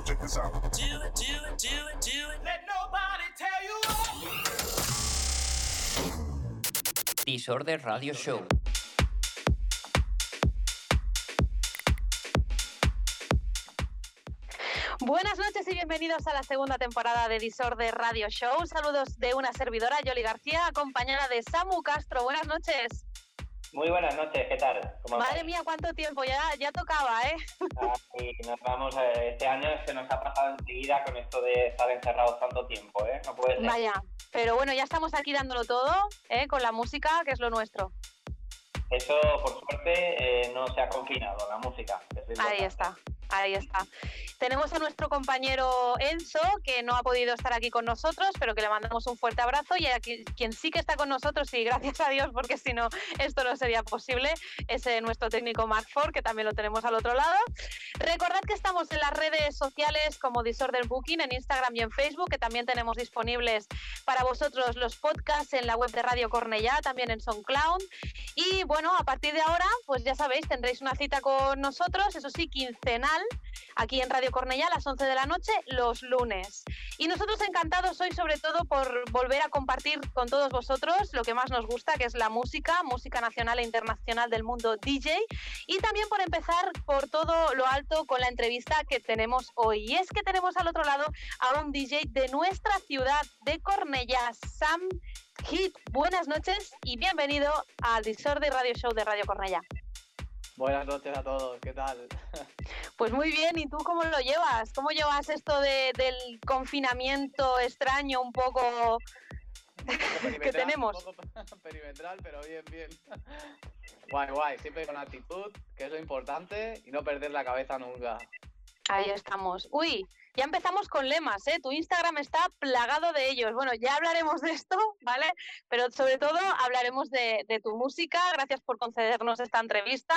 yo, check this out. Do it, do it, do it, do it. Let nobody tell you what. Disorder Radio Show. Buenas noches y bienvenidos a la segunda temporada de Disorder Radio Show. Saludos de una servidora, Yoli García, acompañada de Samu Castro. Buenas noches. Muy buenas noches, ¿qué tal? ¿Cómo Madre mía, cuánto tiempo, ya, ya tocaba, ¿eh? Ah, sí, nos vamos, eh, este año se nos ha pasado enseguida con esto de estar encerrados tanto tiempo, ¿eh? No puede ser. Vaya, pero bueno, ya estamos aquí dándolo todo, ¿eh? Con la música, que es lo nuestro. Eso, por suerte, eh, no se ha confinado, la música. es Ahí está, ahí está. Tenemos a nuestro compañero Enzo, que no ha podido estar aquí con nosotros, pero que le mandamos un fuerte abrazo. Y a qui- quien sí que está con nosotros, y gracias a Dios, porque si no, esto no sería posible, es eh, nuestro técnico Mark Ford, que también lo tenemos al otro lado. Recordad que estamos en las redes sociales como Disorder Booking, en Instagram y en Facebook, que también tenemos disponibles para vosotros los podcasts en la web de Radio Cornellá, también en SoundCloud. Y bueno, a partir de ahora, pues ya sabéis, tendréis una cita con nosotros, eso sí, quincenal, aquí en Radio Cornellá a las 11 de la noche, los lunes. Y nosotros encantados hoy, sobre todo, por volver a compartir con todos vosotros lo que más nos gusta, que es la música, música nacional e internacional del mundo DJ. Y también por empezar por todo lo alto con la entrevista que tenemos hoy. Y es que tenemos al otro lado a un DJ de nuestra ciudad de Cornellá, Sam Hit. Buenas noches y bienvenido al Disorder Radio Show de Radio Cornellá. Buenas noches a todos, ¿qué tal? Pues muy bien, ¿y tú cómo lo llevas? ¿Cómo llevas esto de- del confinamiento extraño un poco? Perimetral, tenemos? Un poco perimetral, pero bien, bien. Guay, guay, siempre con actitud, que es lo importante, y no perder la cabeza nunca. Ahí estamos. Uy, ya empezamos con lemas, ¿eh? Tu Instagram está plagado de ellos. Bueno, ya hablaremos de esto, ¿vale? Pero sobre todo hablaremos de, tu música. Gracias por concedernos esta entrevista.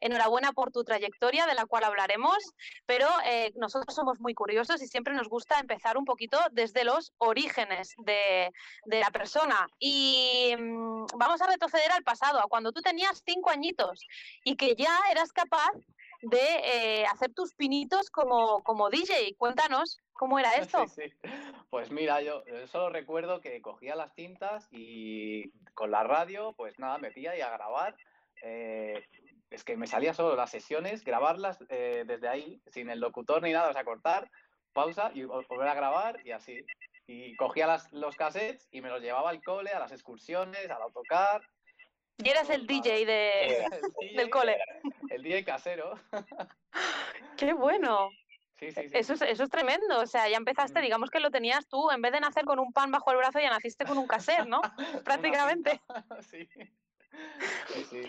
Enhorabuena por tu trayectoria, de la cual hablaremos. Pero eh, nosotros somos muy curiosos y siempre nos gusta empezar un poquito desde los orígenes de, de la persona. Y mm, vamos a retroceder al pasado, a cuando tú tenías cinco añitos y que ya eras capaz de eh, hacer tus pinitos como, como DJ. Cuéntanos cómo era esto. Sí, sí. Pues mira, yo solo recuerdo que cogía las cintas y con la radio, pues nada, metía y a grabar. Eh, es que me salía solo las sesiones, grabarlas eh, desde ahí, sin el locutor ni nada, o sea, cortar, pausa y vol- volver a grabar y así. Y cogía las, los cassettes y me los llevaba al cole, a las excursiones, al autocar. Y eras el DJ de... El DJ, del cole. El DJ casero. ¡Qué bueno! Sí, sí, sí. Eso es, eso es tremendo. O sea, ya empezaste, Mm. digamos que lo tenías tú, en vez de nacer con un pan bajo el brazo, ya naciste con un cassette, ¿no? Prácticamente. sí.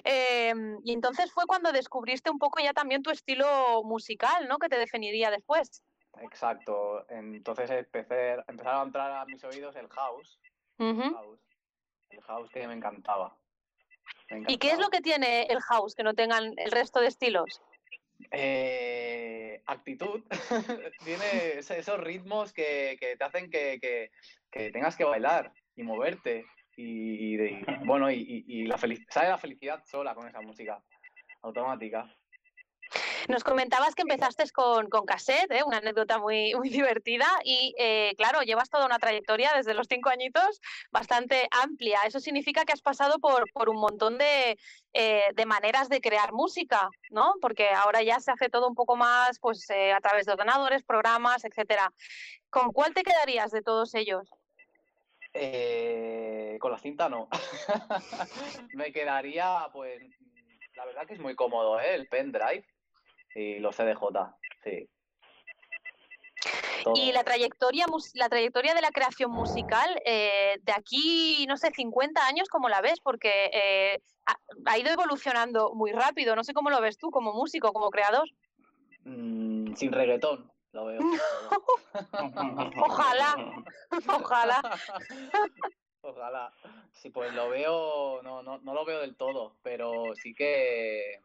Eh, y entonces fue cuando descubriste un poco ya también tu estilo musical, ¿no? Que te definiría después. Exacto. Entonces empecé, empezaron a entrar a mis oídos el house. Ujú. house. El house que me encantaba. ¿Y qué es lo que tiene el house que no tengan el resto de estilos? Eh, actitud. Tiene esos ritmos que, que te hacen que, que- que tengas que bailar y moverte. Y, y de- bueno, y, y- y la felicidad, sale la felicidad sola con esa música automática. Nos comentabas que empezaste con, con cassette, ¿eh? una anécdota muy, muy divertida y eh, claro, llevas toda una trayectoria desde los cinco añitos bastante amplia. Eso significa que has pasado por, por un montón de, eh, de maneras de crear música, ¿no? Porque ahora ya se hace todo un poco más pues, eh, a través de ordenadores, programas, etcétera. ¿Con cuál te quedarías de todos ellos? Eh, con la cinta no. Me quedaría, pues, la verdad que es muy cómodo, ¿eh? El pendrive y los CDJ, sí. Y Todo. la trayectoria, la trayectoria de la creación musical, eh, de aquí, no sé, 50 años, ¿cómo la ves? Porque eh, ha, ha ido evolucionando muy rápido. No sé cómo lo ves tú como músico, como creador. Mm, sin reggaetón, lo veo. Ojalá. Ojalá. Ojalá. Sí, pues lo veo, no, no, no lo veo del todo, pero sí que,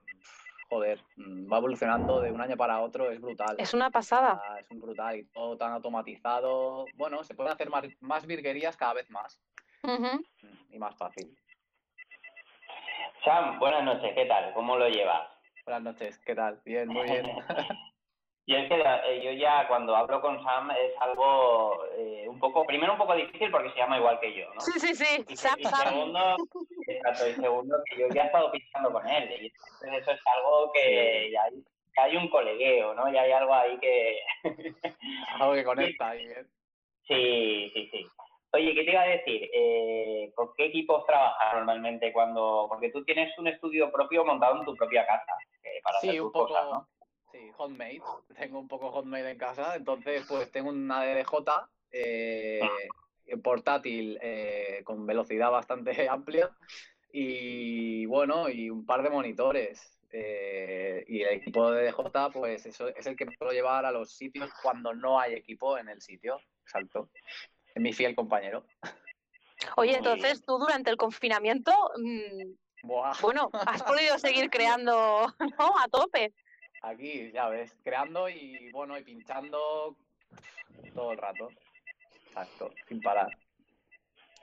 joder, mm, va evolucionando de un año para otro, es brutal. Es una pasada. Ah, es un brutal y todo tan automatizado. Bueno, se pueden hacer más, más virguerías cada vez más mm, y más fácil. Sam, buenas noches, ¿qué tal? ¿Cómo lo llevas? Buenas noches, ¿qué tal? Bien, muy bien. Yo es que eh, yo ya cuando hablo con Sam es algo eh, un poco, primero un poco difícil porque se llama igual que yo, ¿no? Sí, sí, sí. Y, Sam, y Sam. segundo, exacto, y segundo, que yo ya he estado pinchando con él. Y entonces eso es algo que ya hay, que hay un colegueo, ¿no? Ya hay algo ahí que... Algo que conecta ahí, ¿eh? sí, sí, sí. Oye, ¿qué te iba a decir? Eh, ¿Con qué equipos trabajas normalmente cuando...? Porque tú tienes un estudio propio montado en tu propia casa eh, para hacer Sí, tus un poco, cosas, ¿no? sí, homemade. Tengo un poco homemade en casa, entonces pues tengo una DDJ eh, portátil eh, con velocidad bastante amplia y bueno, y un par de monitores. eh, y el equipo de DDJ pues eso es el que me puedo llevar a los sitios cuando no hay equipo en el sitio. Exacto. Es mi fiel compañero. Oye, entonces tú durante el confinamiento, mm, Buah. bueno, has podido seguir creando, ¿no? A tope. Aquí, ya ves, creando y bueno, y pinchando todo el rato. Exacto, sin parar.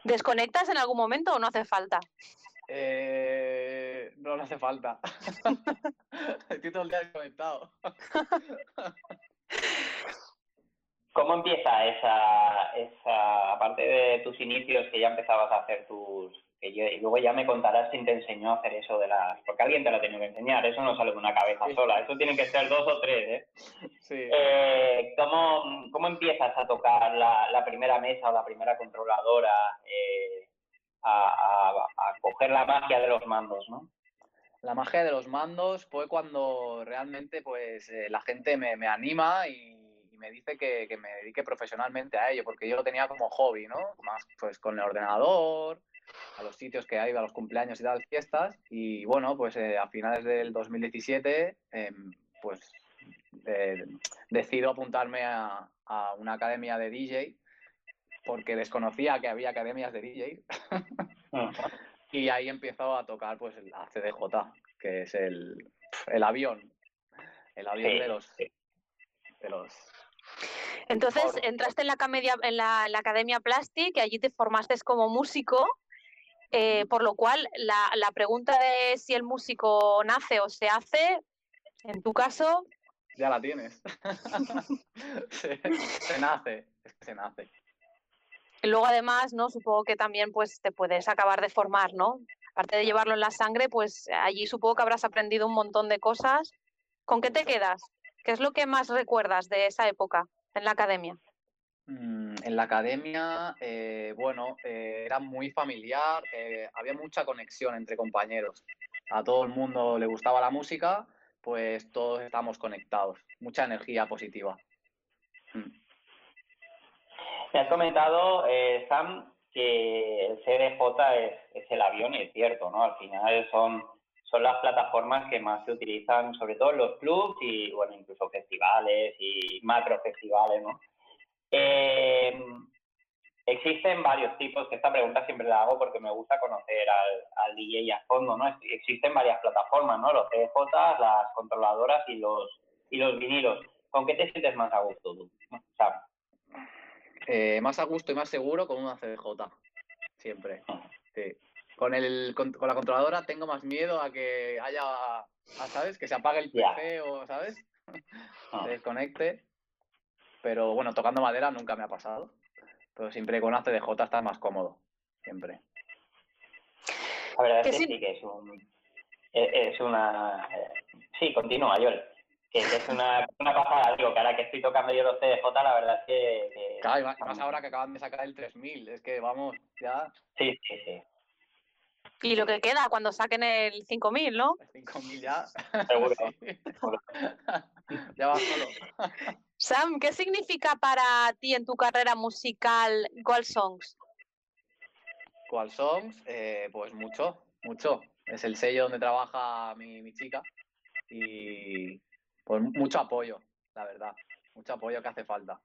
¿Desconectas en algún momento o no hace falta? Eh, no, no hace falta. Estoy todo el día desconectado. ¿Cómo empieza esa, esa, aparte de tus inicios que ya empezabas a hacer tus, que yo- y luego ya me contarás quién te enseñó a hacer eso de las, porque alguien te lo ha tenido que enseñar, eso no sale de una cabeza sola, eso tienen que ser dos o tres, ¿eh? Sí. Eh, ¿cómo, ¿Cómo empiezas a tocar la, la primera mesa o la primera controladora, eh, a, a- a coger la magia de los mandos, no? La magia de los mandos fue cuando realmente pues eh, la gente me, me anima y, y me dice que, que me dedique profesionalmente a ello, porque yo lo tenía como hobby, ¿no? Más pues con el ordenador, a los sitios que hay, a los cumpleaños y tal, fiestas. Y bueno, pues eh, a finales del 2017, em, pues eh, decido apuntarme a, a una academia de DJ, porque desconocía que había academias de DJ. Y ahí empezó a tocar pues la CDJ, que es el, el avión. El avión Sí, de los de los Entonces entraste en la, academia, en la, en la Academia Plastic y allí te formaste como músico, eh, por lo cual la, la pregunta de si el músico nace o se hace, en tu caso, ya la tienes. se, se nace, es que se nace. y luego además, ¿no? Supongo que también pues te puedes acabar de formar, ¿no? Aparte de llevarlo en la sangre, pues allí supongo que habrás aprendido un montón de cosas. ¿Con qué te quedas? ¿Qué es lo que más recuerdas de esa época en la academia? Mm, En la academia, eh, bueno, eh, era muy familiar, eh, había mucha conexión entre compañeros. A todo el mundo le gustaba la música, pues todos estamos conectados. Mucha energía positiva. Mm. Me has comentado, Sam, que el CDJ es, es el avión, es cierto, ¿no? Al final son, son las plataformas que más se utilizan, sobre todo en los clubs y, bueno, incluso festivales y macro festivales, ¿no? Eh, existen varios tipos, que esta pregunta siempre la hago porque me gusta conocer al, al DJ a fondo, ¿no? Ex- Existen varias plataformas, ¿no? Los CDJ, las controladoras y los, y los vinilos. ¿Con qué te sientes más a gusto tú? Sam? Eh, más a gusto y más seguro con una CDJ. Siempre. Sí. Con, el, con, con la controladora tengo más miedo a que haya, a, ¿sabes? Que se apague el. PC o, ¿sabes? Ah. Se desconecte. Pero bueno, tocando madera nunca me ha pasado. Pero siempre con una CDJ estás más cómodo. Siempre. La verdad Que es que sí. sí, que es un es, es una eh, sí, continúa, Joel. Que, que es una, una pasada, digo, que ahora que estoy tocando yo los CDJ, la verdad es que, que- Claro, y más, y más ahora que acaban de sacar el 3000. Es que vamos, ya sí, sí, sí. Y lo que queda cuando saquen el 5000, ¿no? el 5000 ya. Seguro. Sí. ya va solo. Sam, ¿qué significa para ti en tu carrera musical Gold Songs? ¿Cuál Songs? Eh, pues mucho, mucho. Es el sello donde trabaja mi, mi chica y pues mucho apoyo, la verdad. Mucho apoyo que hace falta.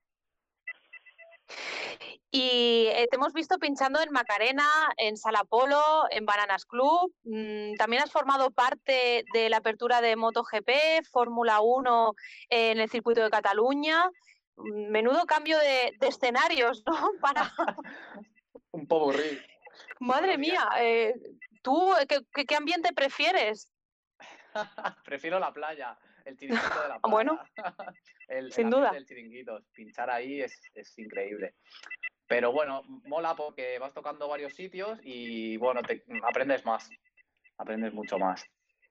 Y eh, te hemos visto pinchando en Macarena, en Sala Polo, en Bananas Club. Mm, también has formado parte de la apertura de MotoGP, Fórmula 1 en el circuito de Cataluña. Mm, Menudo cambio de, de escenarios, ¿no? Para... Un popurrí. Madre Buenos mía, eh, ¿tú eh, qué ambiente prefieres? Prefiero la playa. El chiringuito de la Ah, bueno, el, el sin ambiente duda. del chiringuito. Pinchar ahí es, es increíble. Pero bueno, mola porque vas tocando varios sitios y bueno, te aprendes más. Aprendes mucho más.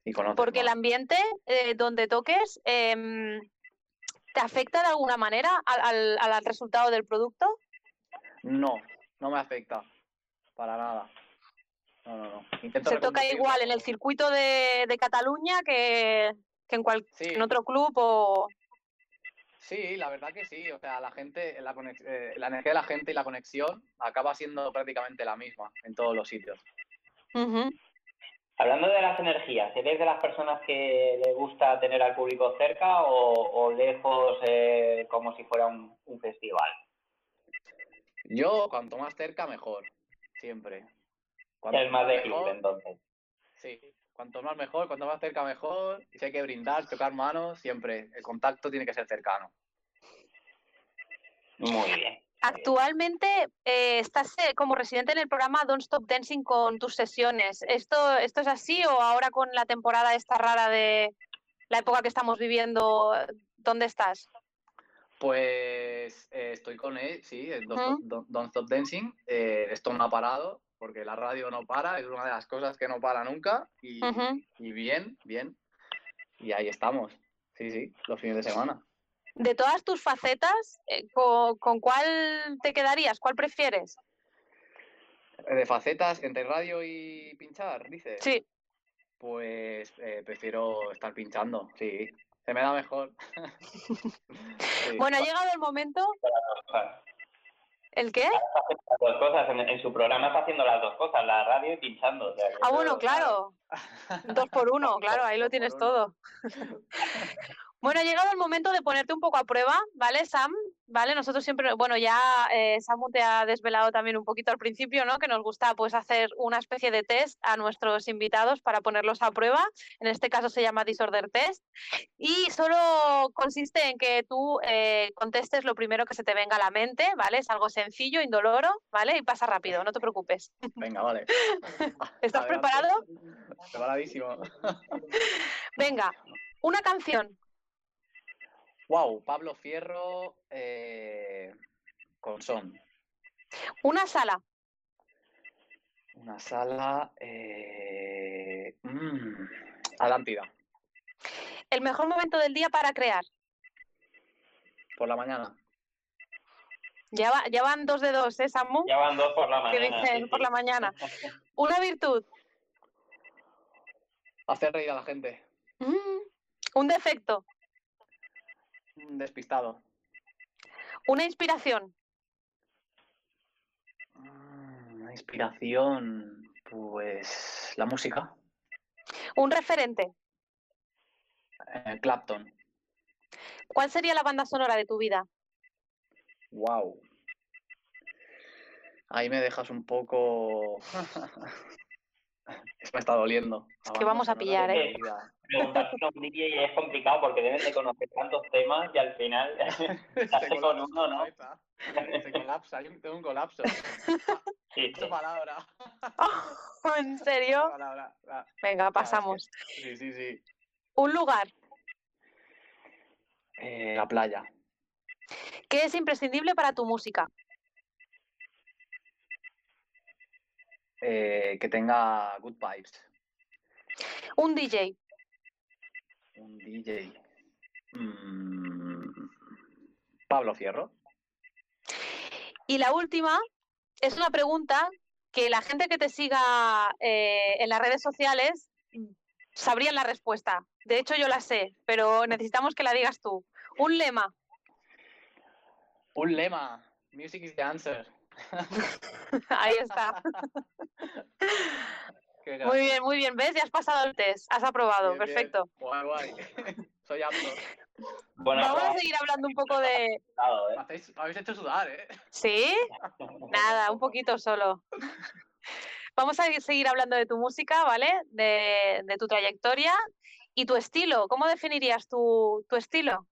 Y conoces Porque el ambiente eh, donde toques em, te afecta de alguna manera al, al- al resultado del producto. No, no me afecta. Para nada. No, no, no. Intento Se toca igual en el circuito de, de Cataluña que, que en, cual, Sí, en otro club o... sí, la verdad que sí. O sea, la gente, la, conex- eh, la energía de la gente y la conexión acaba siendo prácticamente la misma en todos los sitios. Hablando de las energías, ¿eres de las personas que le gusta tener al público cerca o, o lejos eh, como si fuera un, un festival? Yo, cuanto más cerca, mejor. Siempre. Cuanto Es más de mejor, club, entonces. Sí, cuanto más mejor, cuanto más cerca mejor. Y si hay que brindar, tocar manos, siempre. El contacto tiene que ser cercano. Muy bien. Actualmente eh, estás eh, como residente en el programa Don't Stop Dancing con tus sesiones. ¿Esto, ¿Esto es así o ahora con la temporada esta rara de la época que estamos viviendo, dónde estás? Pues eh, estoy con él, sí, Don't. Stop, Don't- Don't Stop Dancing. Eh, esto no ha parado, porque la radio no para, es una de las cosas que no para nunca. Y, bien, bien. Y ahí estamos. Sí, sí, los fines de semana. De todas tus facetas, eh, co- ¿con, cuál te quedarías? ¿Cuál prefieres? Eh, De facetas entre radio y pinchar, dices. Sí, Pues eh, prefiero estar pinchando, sí. Se me da mejor. Sí. bueno, ha llegado el momento. ¿El qué? Las dos cosas. En, en su programa está haciendo las dos cosas, la radio y pinchando. o sea que Ah, bueno, claro. Dos por uno, claro, ahí lo tienes todo. Bueno, ha llegado el momento de ponerte un poco a prueba, ¿vale, Sam? ¿Vale? Nosotros siempre, bueno, ya eh, Samu te ha desvelado también un poquito al principio, ¿no? Que nos gusta pues hacer una especie de test a nuestros invitados para ponerlos a prueba. En este caso se llama Disorder Test. Y solo consiste en que tú eh, contestes lo primero que se te venga a la mente, ¿vale? Es algo sencillo, indoloro, ¿vale? Y pasa rápido, no te preocupes. Venga, vale. ¿Estás Adelante. preparado? Preparadísimo. Venga, una canción. Wow, Pablo Fierro eh, con son. Una sala. Una sala. Eh, mm, Atlántida, El mejor momento del día para crear. por la mañana. Ya, va- ya van dos de dos, ¿eh, Samu? Ya van dos por la mañana. dicen sí, por sí. la mañana. Una virtud. Hacer reír a la gente. Mm, Un defecto. Un Despistado. Una inspiración. Mm, Una inspiración. Pues la música. Un referente. Eh, Clapton. ¿Cuál sería la banda sonora de tu vida? Wow. Ahí me dejas un poco. Es me está doliendo. La que vamos a pillar, ¿eh? a un DJ es complicado porque deben de conocer tantos temas y al final Se hace con colapsa uno, ¿no? Se colapsa, yo tengo un colapso. Sí, sí. palabra. ¿En serio? palabra. Venga, es pasamos. Sí, sí, sí. Un lugar. Eh, la playa. ¿Qué es imprescindible para tu música? Eh, que tenga good vibes. Un DJ. Un DJ. Mm, Pablo Fierro. Y la última es una pregunta que la gente que te siga eh, en las redes sociales sabrían la respuesta. De hecho, yo la sé, pero necesitamos que la digas tú. Un lema. Un lema. Music is the answer. Ahí está. Qué Muy bien, muy bien. ¿Ves? Ya has pasado el test. Has aprobado. Bien, bien. Perfecto. Guay, guay. Soy apto. Bueno, Vamos a seguir hablando un poco de... pasado, ¿eh? Me, hacéis- me habéis hecho sudar, ¿eh? ¿Sí? Nada, un poquito solo. Vamos a seguir hablando de tu música, ¿vale? De, de tu trayectoria y tu estilo. ¿Cómo definirías tu, tu estilo?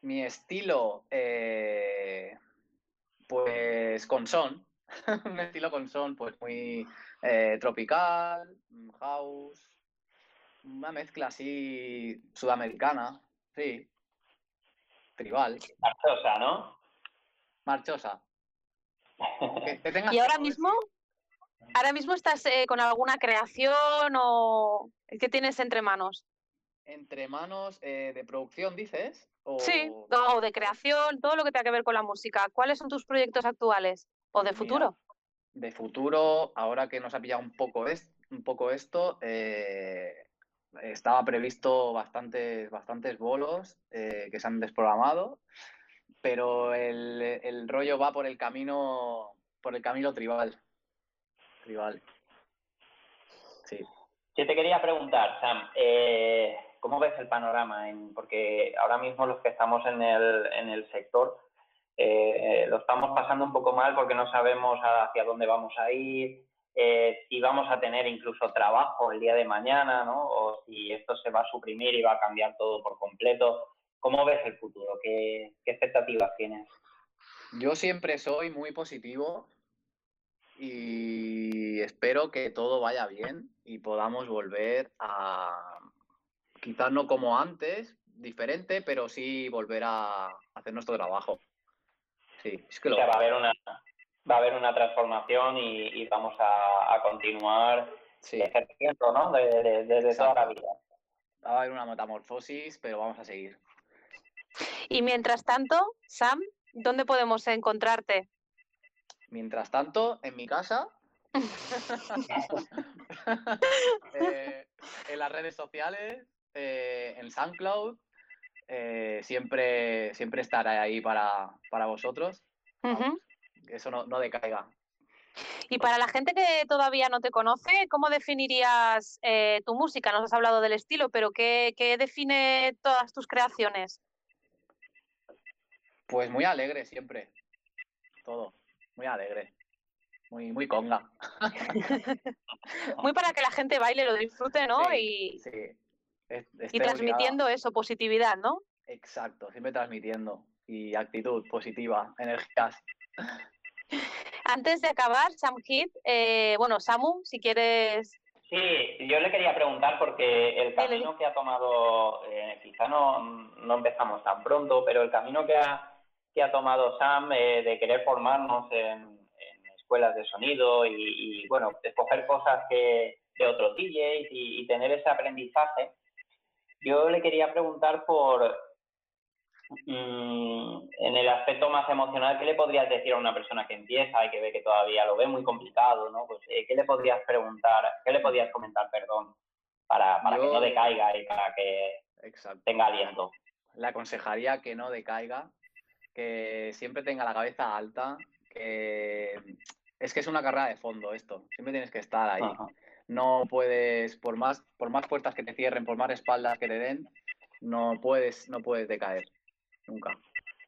Mi estilo, eh, pues con son. Un estilo con son, pues muy eh, tropical, mm, house, Una mezcla así sudamericana, sí. Tribal, Marchosa, ¿no? marchosa. Que- que tengas ¿Y ahora mismo? ¿Ahora mismo estás eh, con alguna creación o qué tienes entre manos? Entre manos eh, de producción, dices. O... Sí, o de creación, todo lo que tenga que ver con la música. ¿Cuáles son tus proyectos actuales o de Mira, futuro? De futuro, ahora que nos ha pillado un poco, es- un poco esto, eh, estaba previsto bastantes, bastantes bolos eh, que se han desprogramado, pero el, el rollo va por el camino, por el camino tribal. Tribal. Sí. Yo te quería preguntar, Sam, eh, ¿cómo ves el panorama? Porque ahora mismo los que estamos en el, en el sector eh, lo estamos pasando un poco mal porque no sabemos hacia dónde vamos a ir, eh, si vamos a tener incluso trabajo el día de mañana, ¿no? O si esto se va a suprimir y va a cambiar todo por completo. ¿Cómo ves el futuro? ¿Qué, qué expectativas tienes? Yo siempre soy muy positivo y espero que todo vaya bien y podamos volver a, quizás no como antes, diferente, pero sí volver a hacer nuestro trabajo. Sí, es que O sea, va a haber una, va a haber una transformación y, y vamos a, a continuar sí, ejerciendo, ¿no? De- de- Desde toda la vida. va a haber una metamorfosis, pero vamos a seguir. Y mientras tanto, Sam, ¿dónde podemos encontrarte? Mientras tanto, en mi casa, eh, en las redes sociales, eh, en SoundCloud, eh, siempre, siempre estaré ahí para, para vosotros. Vamos, eso no, no decaiga. Y para la gente que todavía no te conoce, ¿cómo definirías eh, tu música? Nos has hablado del estilo, pero ¿qué, qué define todas tus creaciones? Pues muy alegre siempre. Todo. Muy alegre. Muy, muy conga. Muy para que la gente baile, lo disfrute, ¿no? Sí, y, sí. Es- y transmitiendo eso, positividad, ¿no? Exacto, siempre transmitiendo. Y actitud positiva, energías. Antes de acabar, Sam Hit, eh, bueno, Samu, si quieres. Sí, yo le quería preguntar porque el camino que ha tomado, eh, quizá no, no empezamos tan pronto, pero el camino que ha, que ha tomado Sam eh, de querer formarnos en, en escuelas de sonido y, y, bueno, escoger cosas que, de otros DJs y, y tener ese aprendizaje, yo le quería preguntar por, mm, en el aspecto más emocional, ¿qué le podrías decir a una persona que empieza y que ve que todavía lo ve muy complicado, ¿no? Pues, eh, ¿qué le podrías preguntar, qué le podrías comentar, perdón, para, para que no decaiga y para que Exacto. tenga aliento? Le aconsejaría que no decaiga, que siempre tenga la cabeza alta, que es que es una carrera de fondo esto. Siempre tienes que estar ahí. Ajá. No puedes, por más, por más puertas que te cierren, por más espaldas que te den, no puedes, no puedes decaer. Nunca.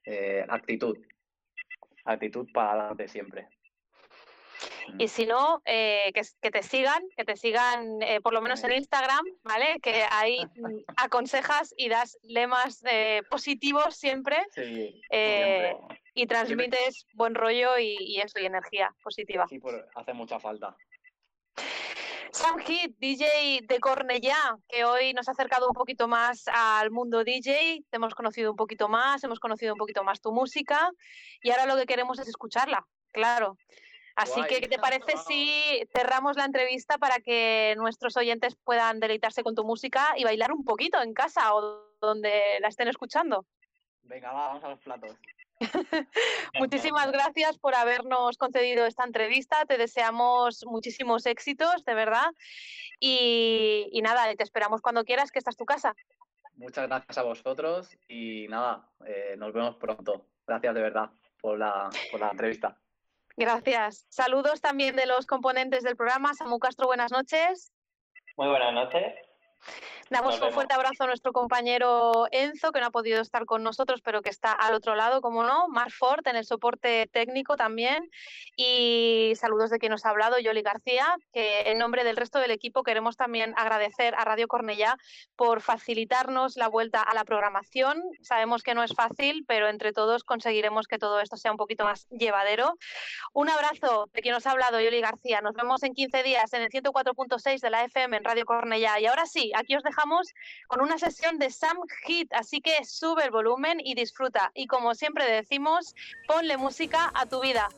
Eh, actitud. Actitud para adelante siempre. Y si no, eh, que, te sigan, que te sigan eh, por lo menos en Instagram, ¿vale? Que ahí mm, aconsejas y das lemas eh, positivos siempre Sí. eh, siempre. y transmites buen rollo y, y eso, y energía positiva. Sí, por- hace mucha falta. Sam Hit, DJ de Cornellá, que hoy nos ha acercado un poquito más al mundo DJ, te hemos conocido un poquito más, hemos conocido un poquito más tu música y ahora lo que queremos es escucharla, claro. Así que. ¿qué te parece si cerramos la entrevista para que nuestros oyentes puedan deleitarse con tu música y bailar un poquito en casa o donde la estén escuchando? Venga, va, vamos a los platos. Muchísimas gracias por habernos concedido esta entrevista. Te deseamos muchísimos éxitos, de verdad. Y, y nada, te esperamos cuando quieras, que esta es tu casa. Muchas gracias a vosotros y nada, eh, nos vemos pronto. Gracias de verdad por la, por la entrevista. Gracias. Saludos también de los componentes del programa. Samu Castro, buenas noches. Muy buenas noches. Damos un fuerte abrazo a nuestro compañero Enzo, que no ha podido estar con nosotros, pero que está al otro lado, como no. Mar Ford en el soporte técnico también. Y saludos de quien nos ha hablado, Yoli García, que en nombre del resto del equipo queremos también agradecer a Radio Cornellá por facilitarnos la vuelta a la programación. Sabemos que no es fácil, pero entre todos conseguiremos que todo esto sea un poquito más llevadero. Un abrazo de quien nos ha hablado, Yoli García. Nos vemos en 15 días en el 104.6 de la FM en Radio Cornellá. Y ahora sí, aquí os dejamos con una sesión de Sam Hit, así que sube el volumen y disfruta. Y como siempre decimos, ponle música a tu vida.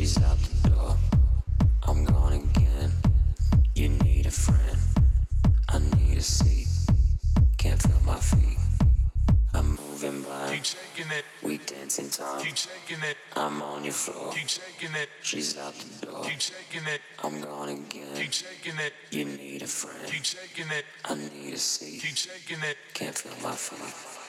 She's out the door. I'm gone again. You need a friend. I need a seat. Can't feel my feet. I'm moving by. Keep taking it. We dancing time. Keep shaking it. I'm on your floor. Keep shaking it. She's out the door. Keep shaking it, I'm gone again. keep shaking it, You need a friend. keep shaking it, I need a seat. keep shaking it. Can't feel my feet.